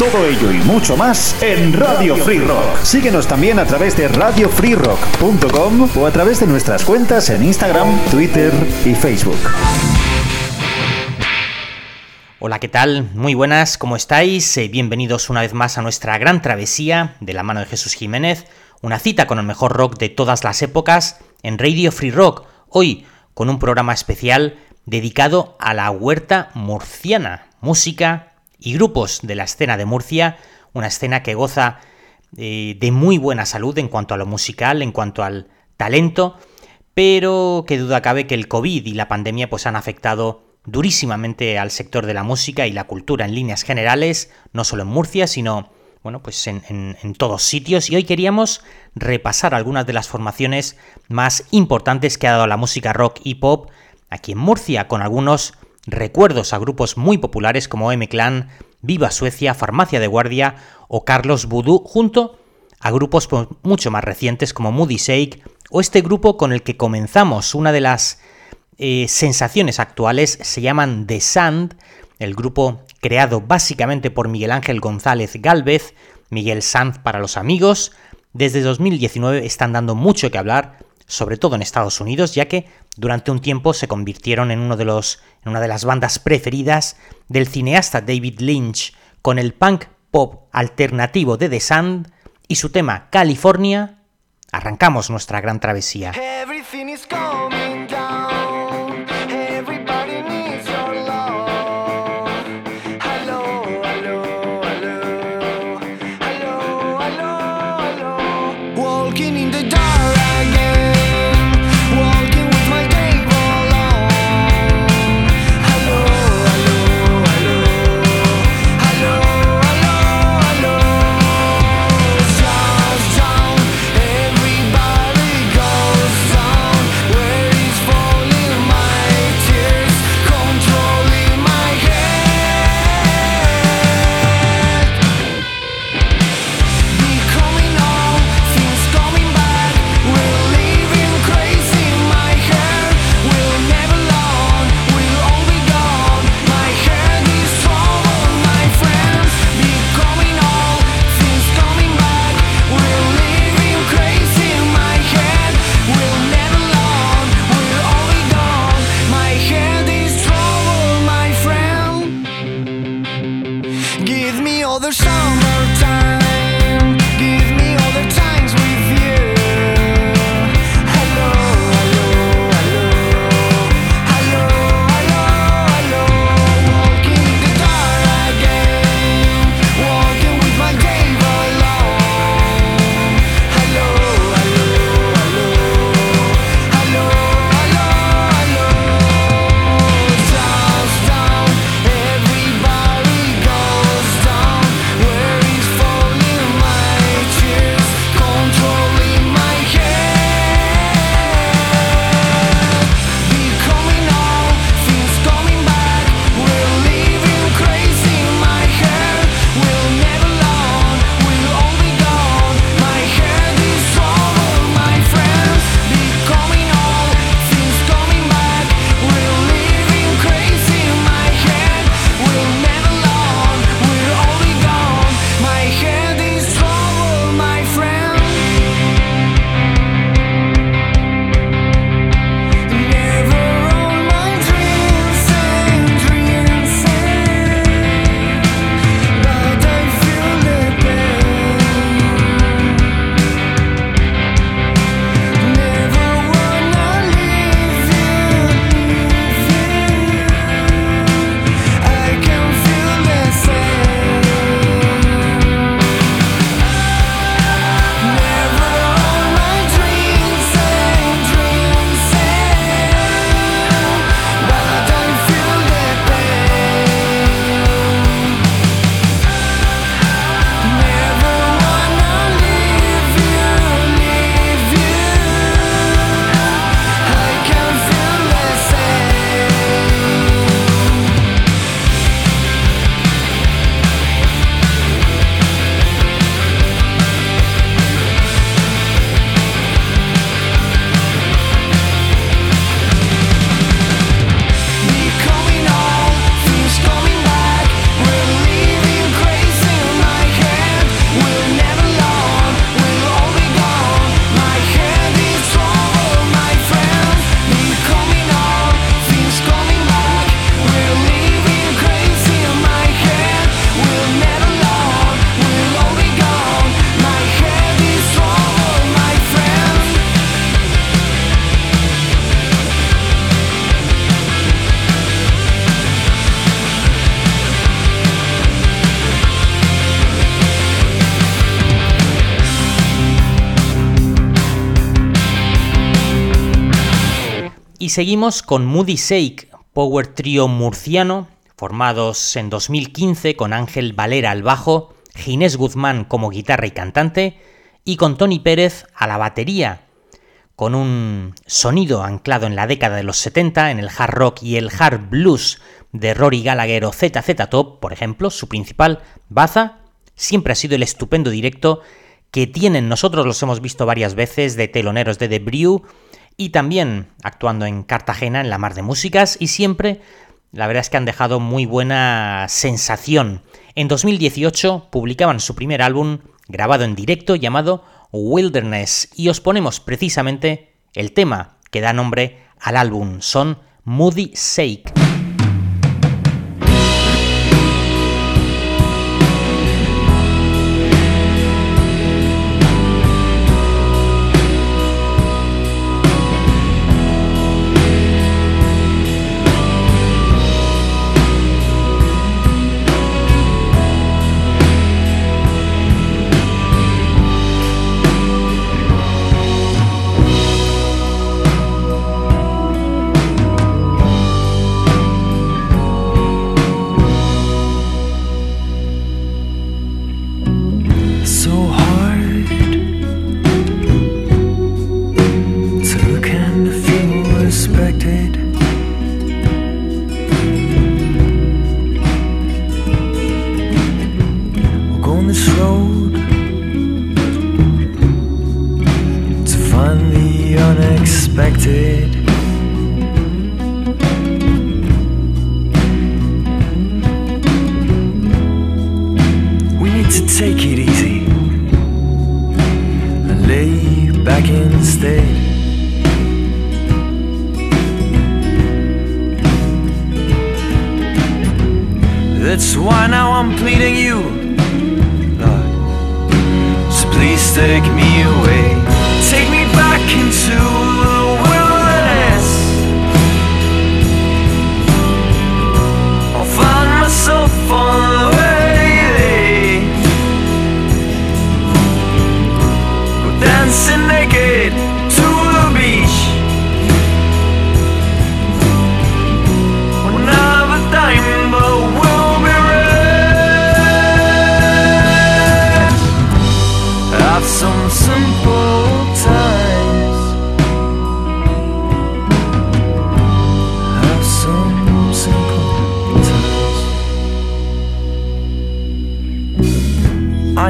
Todo ello y mucho más en Radio Free Rock. Síguenos también a través de radiofreerock.com o a través de nuestras cuentas en Instagram, Twitter y Facebook. Hola, ¿qué tal? Muy buenas, ¿cómo estáis? Eh, bienvenidos una vez más a nuestra gran travesía de la mano de Jesús Jiménez, una cita con el mejor rock de todas las épocas en Radio Free Rock, hoy con un programa especial dedicado a la huerta murciana, música, y grupos de la escena de Murcia, una escena que goza eh, de muy buena salud en cuanto a lo musical, en cuanto al talento, pero que duda cabe que el COVID y la pandemia pues han afectado durísimamente al sector de la música y la cultura en líneas generales, no solo en Murcia, sino bueno, pues en, en, todos sitios. Y hoy queríamos repasar algunas de las formaciones más importantes que ha dado la música rock y pop aquí en Murcia, con algunos recuerdos a grupos muy populares como M-Clan, Viva Suecia, Farmacia de Guardia o Carlos Voodoo, junto a grupos mucho más recientes como Moody Shake o este grupo con el que comenzamos. Una de las eh, sensaciones actuales se llaman The Sand, el grupo creado básicamente por Miguel Ángel González Galvez, Miguel Sanz para los amigos. Desde 2019 están dando mucho que hablar, sobre todo en Estados Unidos, ya que durante un tiempo se convirtieron en, uno de los, en una de las bandas preferidas del cineasta David Lynch, con el punk pop alternativo de The Sand y su tema California, arrancamos nuestra gran travesía. Seguimos con Moody Sake, power trio murciano, formados en 2015 con Ángel Valera al bajo, Ginés Guzmán como guitarra y cantante, y con Tony Pérez a la batería, con un sonido anclado en la década de los 70 en el hard rock y el hard blues de Rory Gallagher o ZZ Top, por ejemplo, su principal baza, siempre ha sido el estupendo directo que tienen, nosotros los hemos visto varias veces de teloneros de The Brew y también actuando en Cartagena en la Mar de Músicas y siempre la verdad es que han dejado muy buena sensación. En 2018 publicaban su primer álbum grabado en directo llamado Wilderness y os ponemos precisamente el tema que da nombre al álbum, son Moody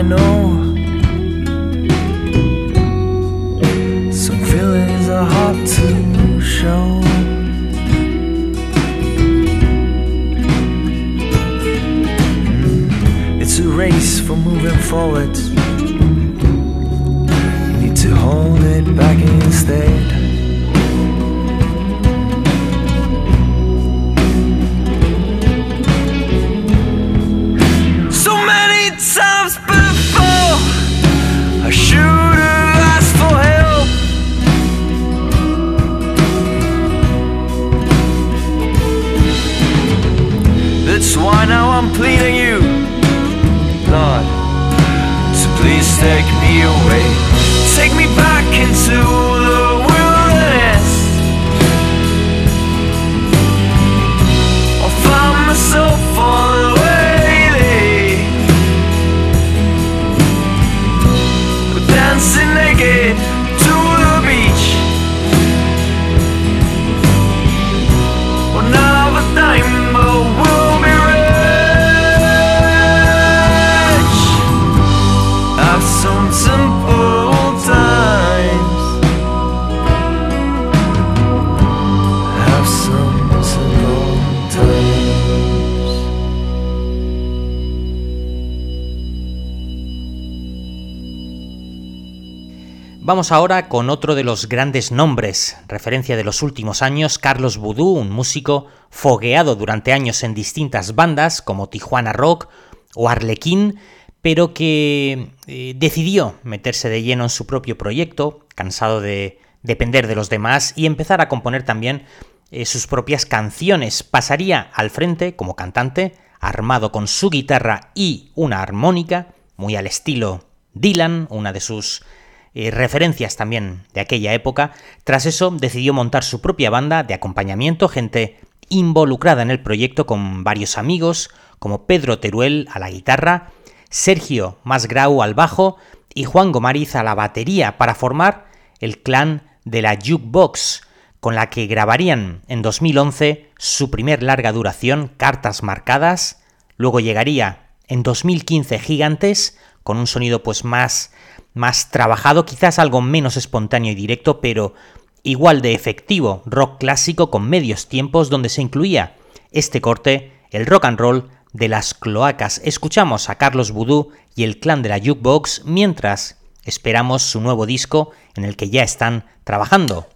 Sake. Vamos ahora con otro de los grandes nombres, referencia de los últimos años, Carlos Vudú, un músico fogueado durante años en distintas bandas como Tijuana Rock o Arlequín, pero que eh, decidió meterse de lleno en su propio proyecto, cansado de depender de los demás y empezar a componer también eh, sus propias canciones. Pasaría al frente como cantante, armado con su guitarra y una armónica, muy al estilo Dylan, una de sus eh, referencias también de aquella época. Tras eso decidió montar su propia banda de acompañamiento, gente involucrada en el proyecto con varios amigos, como Pedro Teruel a la guitarra, Sergio Masgrau al bajo y Juan Gomariz a la batería para formar el clan de la Jukebox, con la que grabarían en 2011 su primer larga duración, Cartas Marcadas, luego llegaría en 2015 Gigantes, con un sonido pues más, más trabajado, quizás algo menos espontáneo y directo, pero igual de efectivo, rock clásico con medios tiempos donde se incluía este corte, el rock and roll de las cloacas. Escuchamos a Carlos Vudú y el clan de la Jukebox mientras esperamos su nuevo disco en el que ya están trabajando.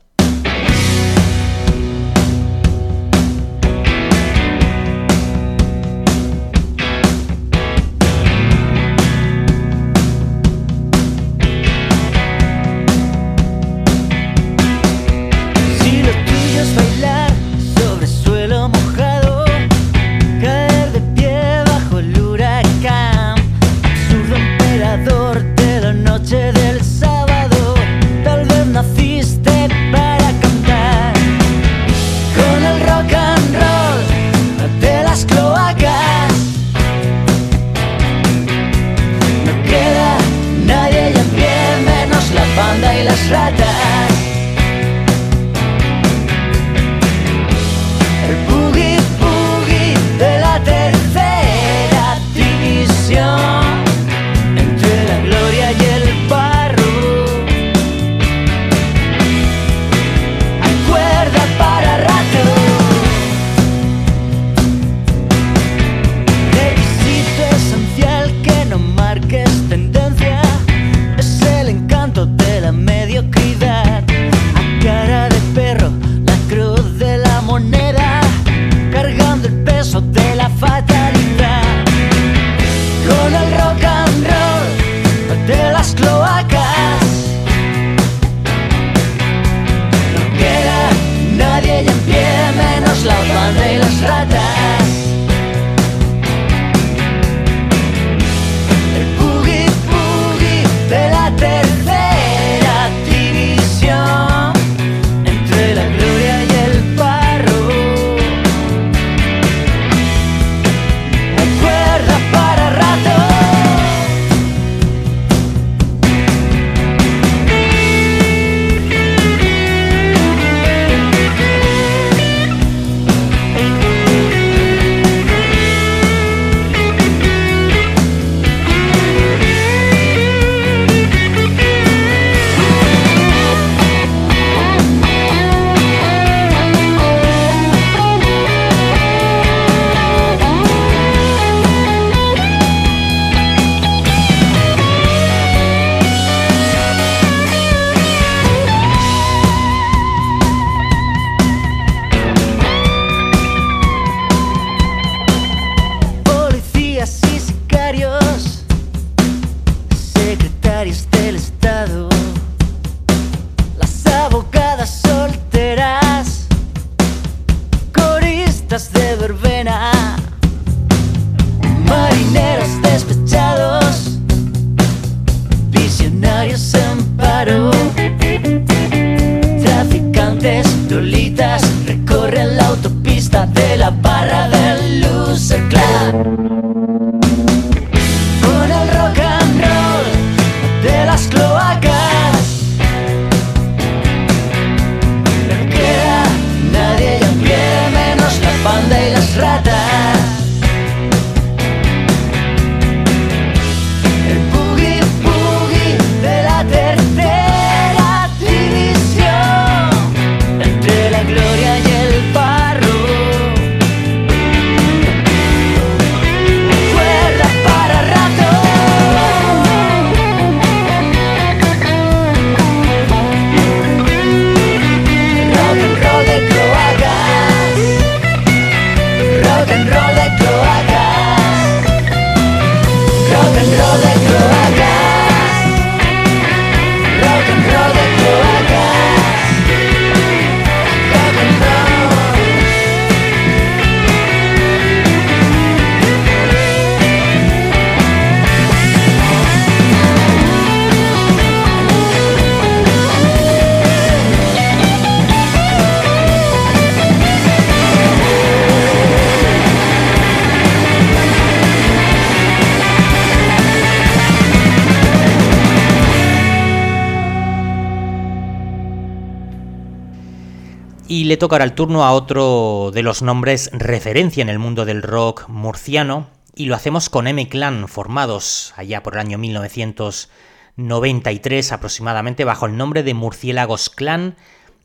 Y le toca ahora el turno a otro de los nombres referencia en el mundo del rock murciano, y lo hacemos con M-Clan, formados allá por el año 1993 aproximadamente bajo el nombre de Murciélagos Clan,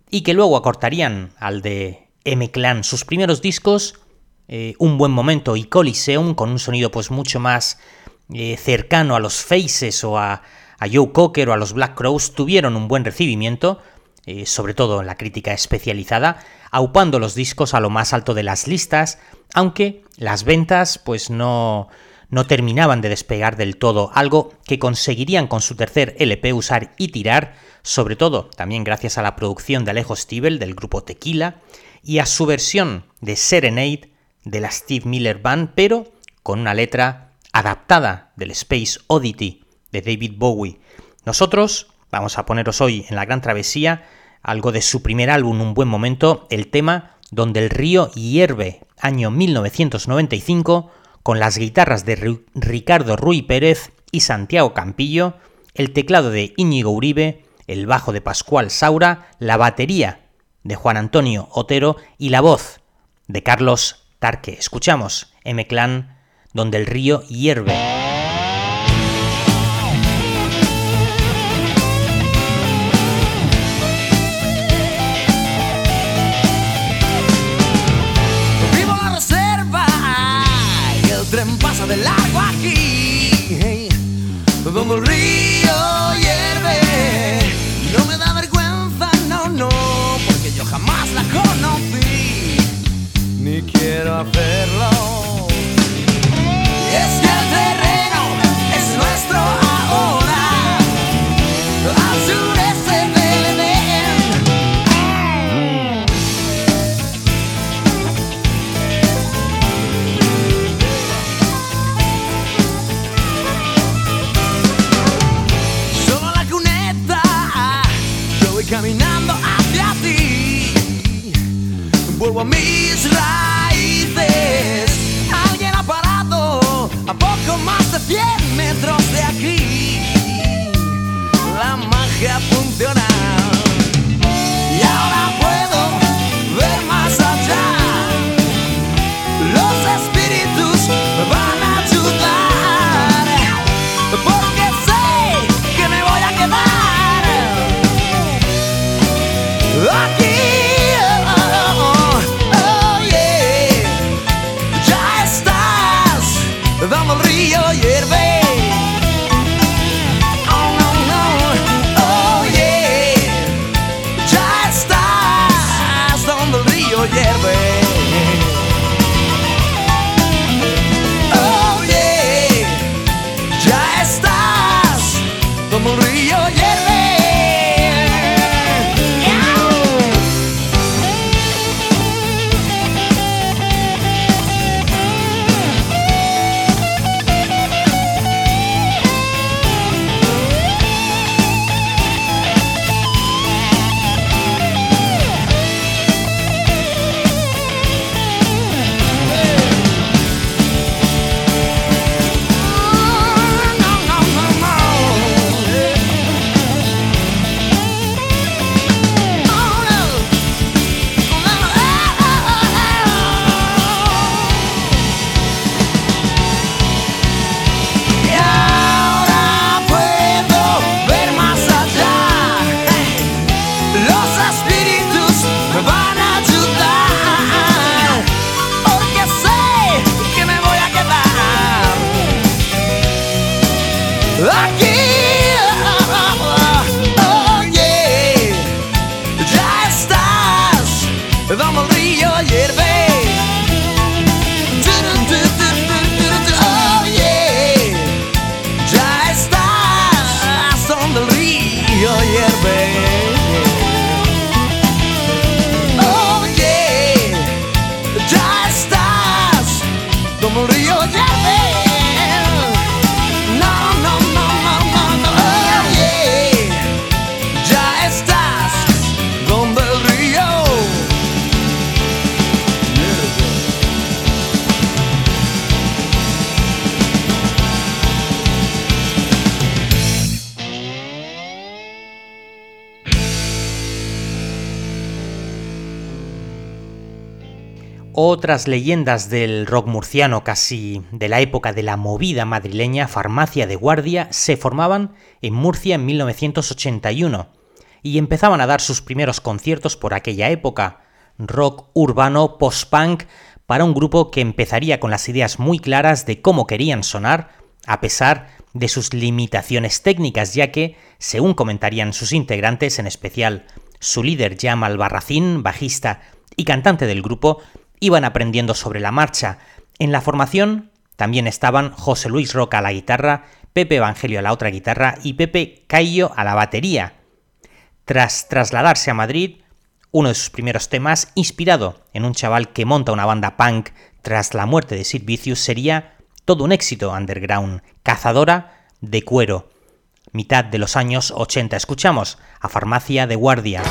y que luego acortarían al de M-Clan sus primeros discos, eh, Un Buen Momento y Coliseum, con un sonido pues mucho más eh, cercano a los Faces o a, a Joe Cocker o a los Black Crows, tuvieron un buen recibimiento, eh, sobre todo en la crítica especializada, aupando los discos a lo más alto de las listas, aunque las ventas pues no, no terminaban de despegar del todo, algo que conseguirían con su tercer LP usar y tirar, sobre todo también gracias a la producción de Alejo Stivel del grupo Tequila y a su versión de Serenade de la Steve Miller Band, pero con una letra adaptada del Space Oddity de David Bowie. Nosotros vamos a poneros hoy en la gran travesía algo de su primer álbum, Un buen momento, el tema Donde el río hierve, año 1995, con las guitarras de Ricardo Ruy Pérez y Santiago Campillo, el teclado de Íñigo Uribe, el bajo de Pascual Saura, la batería de Juan Antonio Otero y la voz de Carlos Tarque. Escuchamos M-Clan, Donde el río hierve. la perla Otras leyendas del rock murciano, casi de la época de la movida madrileña, Farmacia de Guardia, se formaban en Murcia en 1981 y empezaban a dar sus primeros conciertos por aquella época, rock urbano post-punk para un grupo que empezaría con las ideas muy claras de cómo querían sonar, a pesar de sus limitaciones técnicas, ya que, según comentarían sus integrantes, en especial su líder Jamal Barracín, bajista y cantante del grupo, iban aprendiendo sobre la marcha. En la formación también estaban José Luis Roca a la guitarra, Pepe Evangelio a la otra guitarra y Pepe Caillo a la batería. Tras trasladarse a Madrid, uno de sus primeros temas, inspirado en un chaval que monta una banda punk tras la muerte de Sid Vicious, sería todo un éxito underground, cazadora de cuero. Mitad de los años 80 escuchamos a Farmacia de Guardia.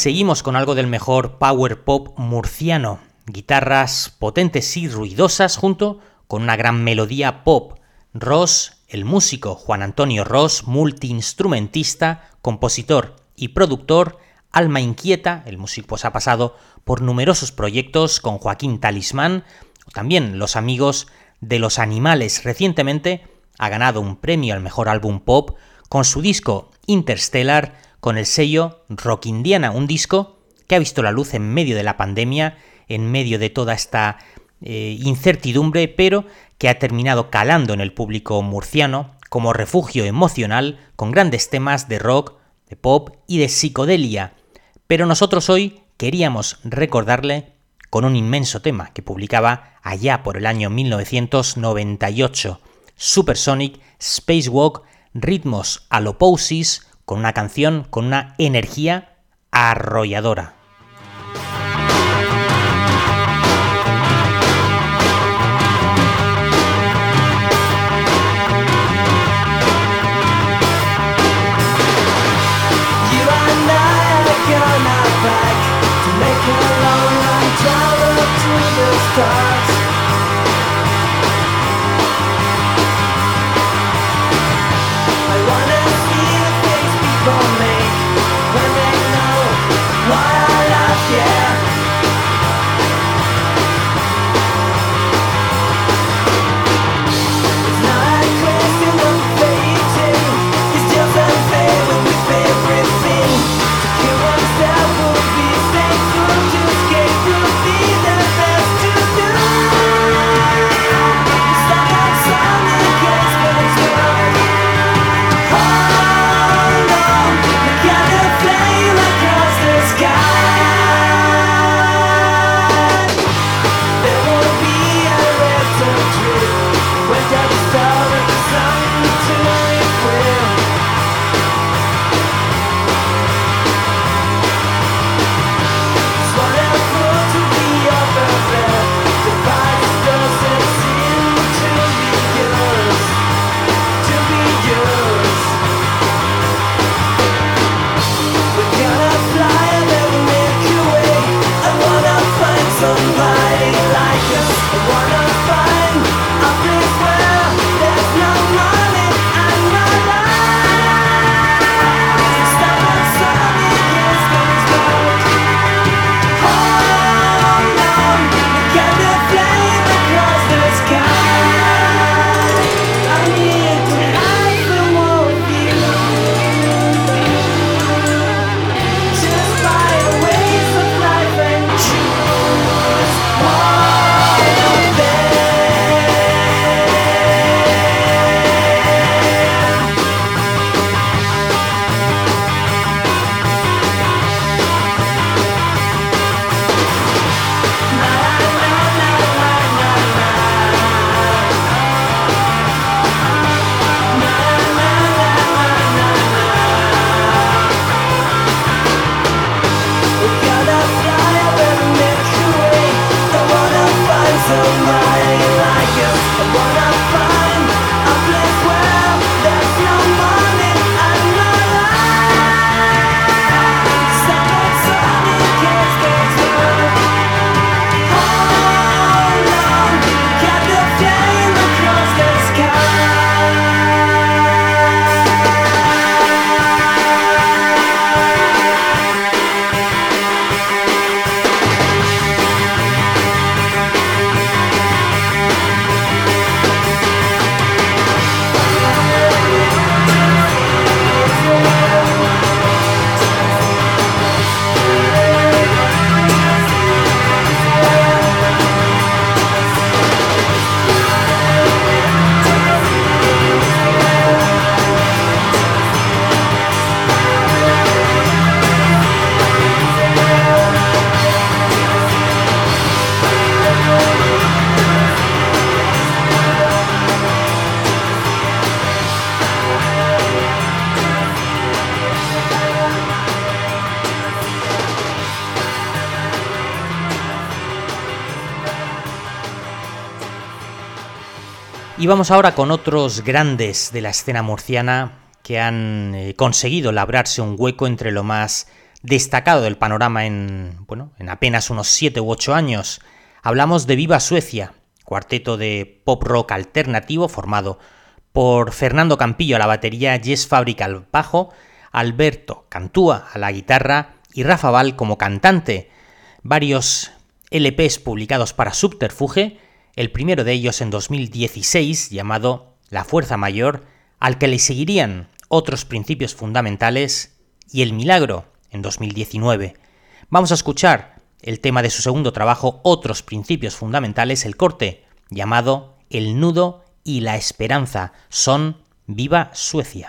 Seguimos con algo del mejor power pop murciano, guitarras potentes y ruidosas junto con una gran melodía pop. Ross, el músico Juan Antonio Ross, multiinstrumentista, compositor y productor, alma inquieta, el músico pues ha pasado por numerosos proyectos con Joaquín Talismán, también Los Amigos de los Animales. Recientemente ha ganado un premio al mejor álbum pop con su disco Interstellar, con el sello Rock Indiana, un disco que ha visto la luz en medio de la pandemia, en medio de toda esta eh, incertidumbre, pero que ha terminado calando en el público murciano como refugio emocional con grandes temas de rock, de pop y de psicodelia. Pero nosotros hoy queríamos recordarle con un inmenso tema que publicaba allá por el año 1998, Supersonic Spacewalk, ritmos aloposis, con una canción con una energía arrolladora. Vamos ahora con otros grandes de la escena murciana que han eh, conseguido labrarse un hueco entre lo más destacado del panorama en, bueno, en apenas unos 7 u 8 años. Hablamos de Viva Suecia, cuarteto de pop rock alternativo formado por Fernando Campillo a la batería, Jess Fábrica al bajo, Alberto Cantúa a la guitarra y Rafa Val como cantante. Varios LPs publicados para Subterfuge el primero de ellos en 2016 llamado La Fuerza Mayor, al que le seguirían otros principios fundamentales y El Milagro en 2019. Vamos a escuchar el tema de su segundo trabajo, Otros Principios Fundamentales, el corte, llamado El Nudo y la Esperanza. Son Viva Suecia.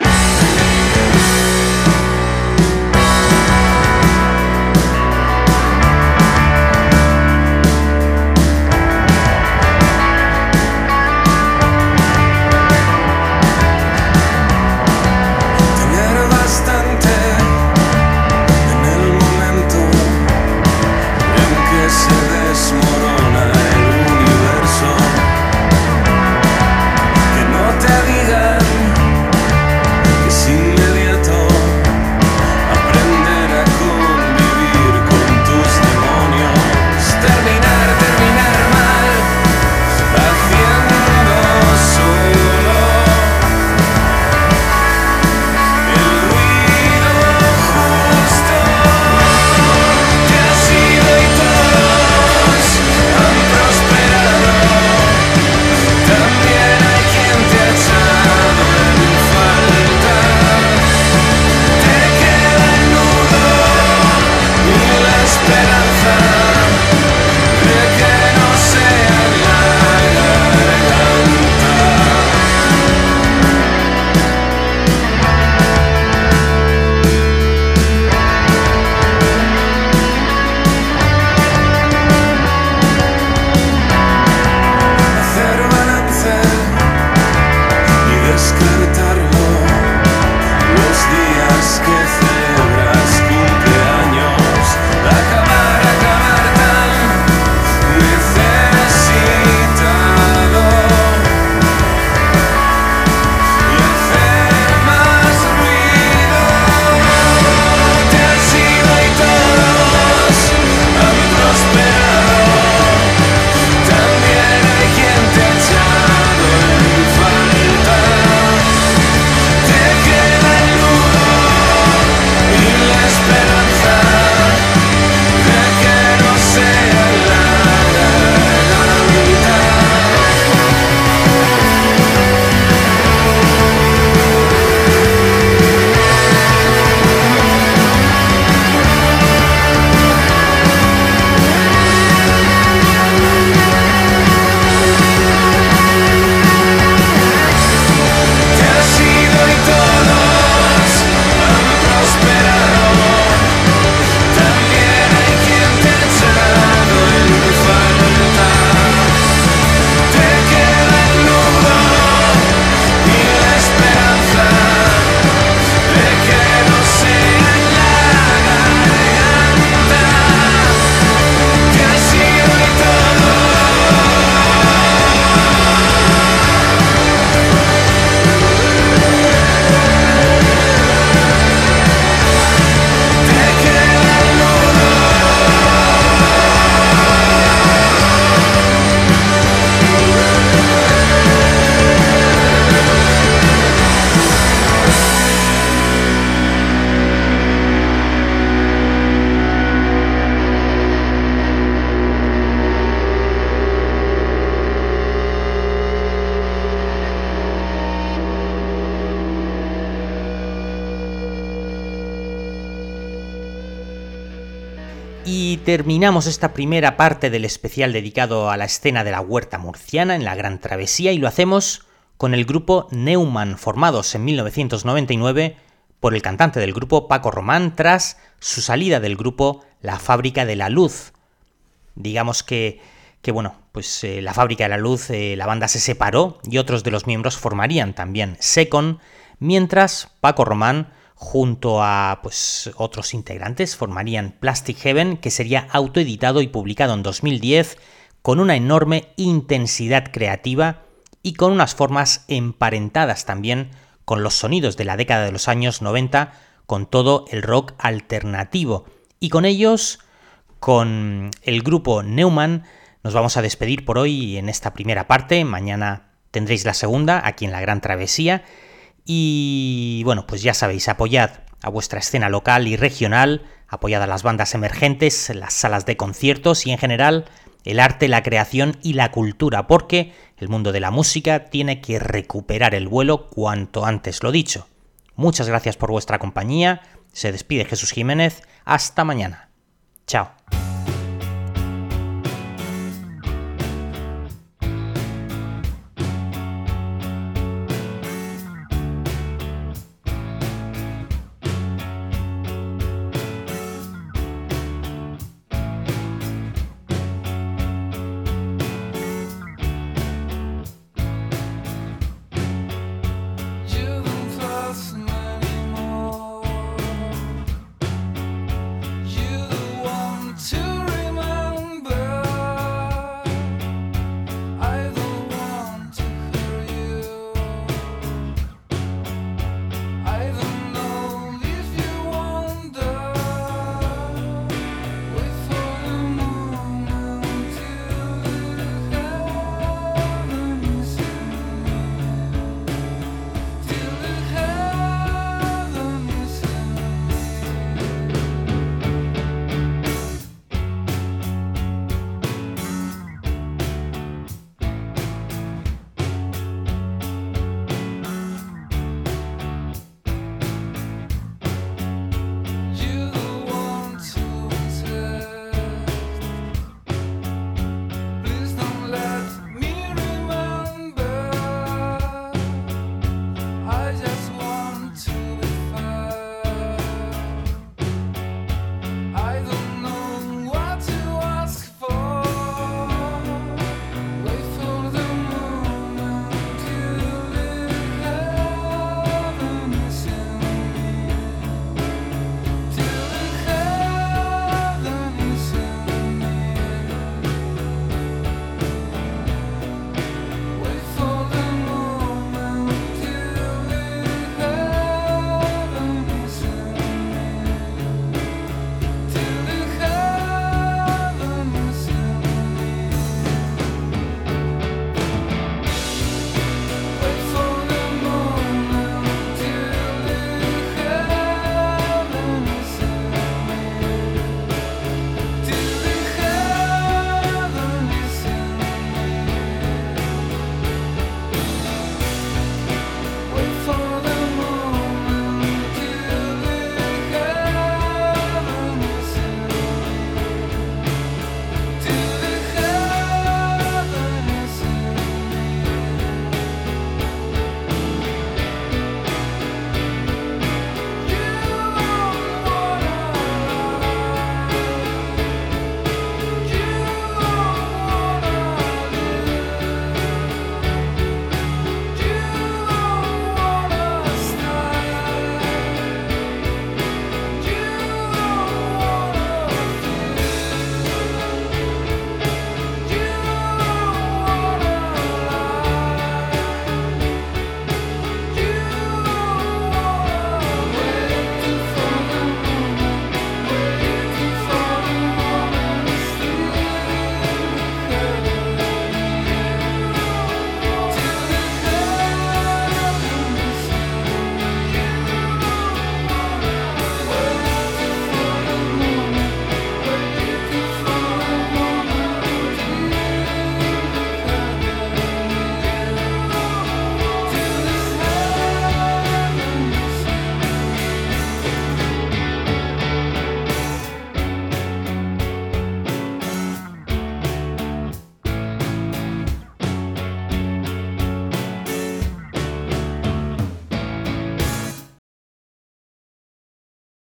Terminamos esta primera parte del especial dedicado a la escena de la huerta murciana en la Gran Travesía y lo hacemos con el grupo Neumann, formados en 1999 por el cantante del grupo Paco Román tras su salida del grupo La Fábrica de la Luz. Digamos que, que bueno, pues eh, La Fábrica de la Luz, eh, la banda se separó y otros de los miembros formarían también Secon, mientras Paco Román junto a pues, otros integrantes formarían Plastic Heaven, que sería autoeditado y publicado en 2010 con una enorme intensidad creativa y con unas formas emparentadas también con los sonidos de la década de los años 90, con todo el rock alternativo. Y con ellos, con el grupo Neumann, nos vamos a despedir por hoy en esta primera parte. Mañana tendréis la segunda aquí en la Gran Travesía. Y bueno, pues ya sabéis, apoyad a vuestra escena local y regional, apoyad a las bandas emergentes, las salas de conciertos y en general el arte, la creación y la cultura, porque el mundo de la música tiene que recuperar el vuelo cuanto antes lo dicho. Muchas gracias por vuestra compañía, se despide Jesús Jiménez, hasta mañana. Chao.